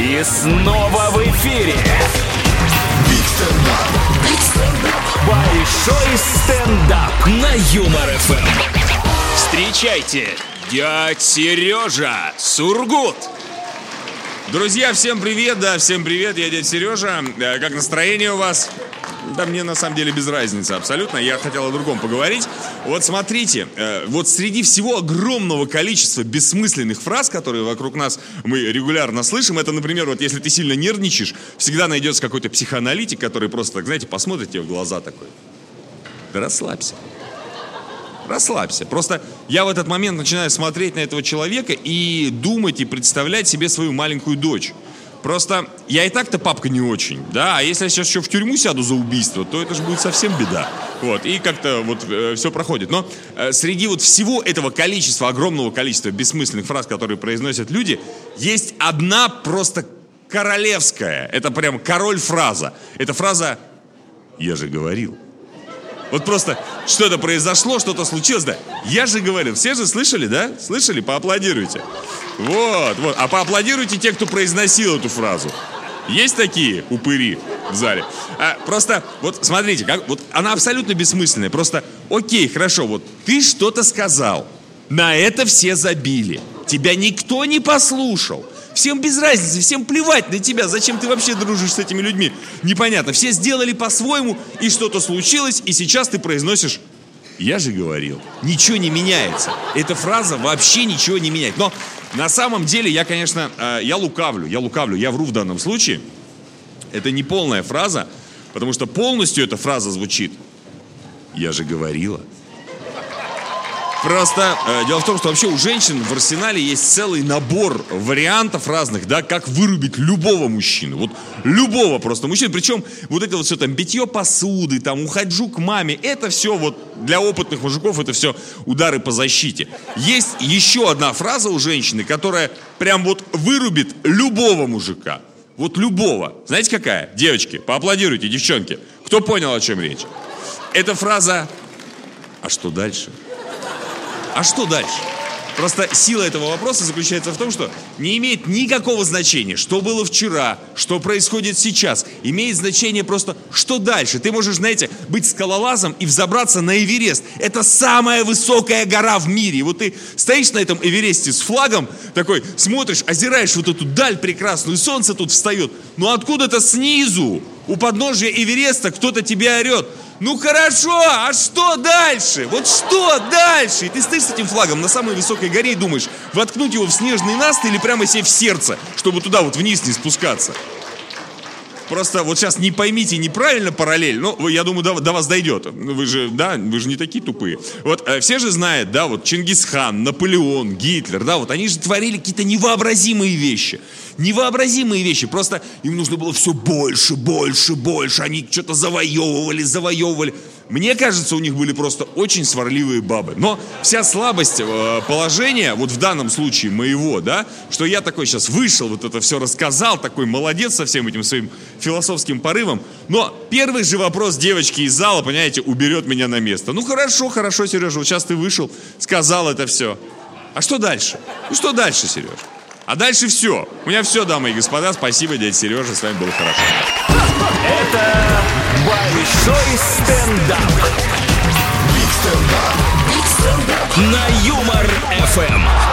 И снова в эфире. Большой стендап на Юмор ФМ. Встречайте, дядь Сережа Сургут. Друзья, всем привет, да, всем привет, я дядя Сережа. Э, Как настроение у вас? Да мне на самом деле без разницы абсолютно. Я хотел о другом поговорить. Вот смотрите, э, вот среди всего огромного количества бессмысленных фраз, которые вокруг нас мы регулярно слышим, это, например, вот если ты сильно нервничаешь, всегда найдется какой-то психоаналитик, который просто, так, знаете, посмотрит тебе в глаза такой. Да расслабься. Расслабься. Просто я в этот момент начинаю смотреть на этого человека и думать и представлять себе свою маленькую дочь. Просто я и так-то папка не очень, да, а если я сейчас еще в тюрьму сяду за убийство, то это же будет совсем беда. Вот, и как-то вот все проходит. Но э, среди вот всего этого количества, огромного количества бессмысленных фраз, которые произносят люди, есть одна просто королевская, это прям король фраза. Это фраза «я же говорил». Вот просто что-то произошло, что-то случилось, да. Я же говорил, все же слышали, да? Слышали? Поаплодируйте. Вот, вот. А поаплодируйте те, кто произносил эту фразу. Есть такие упыри в зале? А, просто, вот смотрите, как, вот она абсолютно бессмысленная. Просто, окей, хорошо, вот ты что-то сказал. На это все забили. Тебя никто не послушал. Всем без разницы, всем плевать на тебя. Зачем ты вообще дружишь с этими людьми? Непонятно. Все сделали по-своему, и что-то случилось, и сейчас ты произносишь «Я же говорил». Ничего не меняется. Эта фраза вообще ничего не меняет. Но на самом деле я, конечно, э, я лукавлю, я лукавлю, я вру в данном случае. Это не полная фраза, потому что полностью эта фраза звучит «Я же говорила». Просто э, дело в том, что вообще у женщин в арсенале есть целый набор вариантов разных, да, как вырубить любого мужчину. Вот любого просто мужчину. Причем вот это вот все там битье посуды, там ухожу к маме, это все вот для опытных мужиков это все удары по защите. Есть еще одна фраза у женщины, которая прям вот вырубит любого мужика. Вот любого. Знаете какая? Девочки, поаплодируйте, девчонки. Кто понял, о чем речь? Эта фраза «А что дальше?» А что дальше? Просто сила этого вопроса заключается в том, что не имеет никакого значения, что было вчера, что происходит сейчас. Имеет значение просто, что дальше. Ты можешь, знаете, быть скалолазом и взобраться на Эверест. Это самая высокая гора в мире. И вот ты стоишь на этом Эвересте с флагом, такой смотришь, озираешь вот эту даль прекрасную, солнце тут встает. Но откуда-то снизу, у подножия Эвереста, кто-то тебе орет. Ну хорошо, а что дальше? Вот что дальше? И ты стоишь с этим флагом на самой высокой горе и думаешь, воткнуть его в снежный наст или прямо себе в сердце, чтобы туда вот вниз не спускаться. Просто вот сейчас не поймите неправильно параллель, но я думаю, до, до вас дойдет. Ну, Вы же, да, вы же не такие тупые. Вот э, все же знают, да, вот Чингисхан, Наполеон, Гитлер, да, вот они же творили какие-то невообразимые вещи. Невообразимые вещи. Просто им нужно было все больше, больше, больше. Они что-то завоевывали, завоевывали. Мне кажется, у них были просто очень сварливые бабы. Но вся слабость э, положения, вот в данном случае моего, да, что я такой сейчас вышел, вот это все рассказал, такой молодец со всем этим своим философским порывом. Но первый же вопрос девочки из зала, понимаете, уберет меня на место. Ну хорошо, хорошо, Сережа, вот сейчас ты вышел, сказал это все. А что дальше? Ну что дальше, Сереж? А дальше все. У меня все, дамы и господа. Спасибо, дядя Сережа, с вами было хорошо. Это большой стендап. На Юмор ФМ.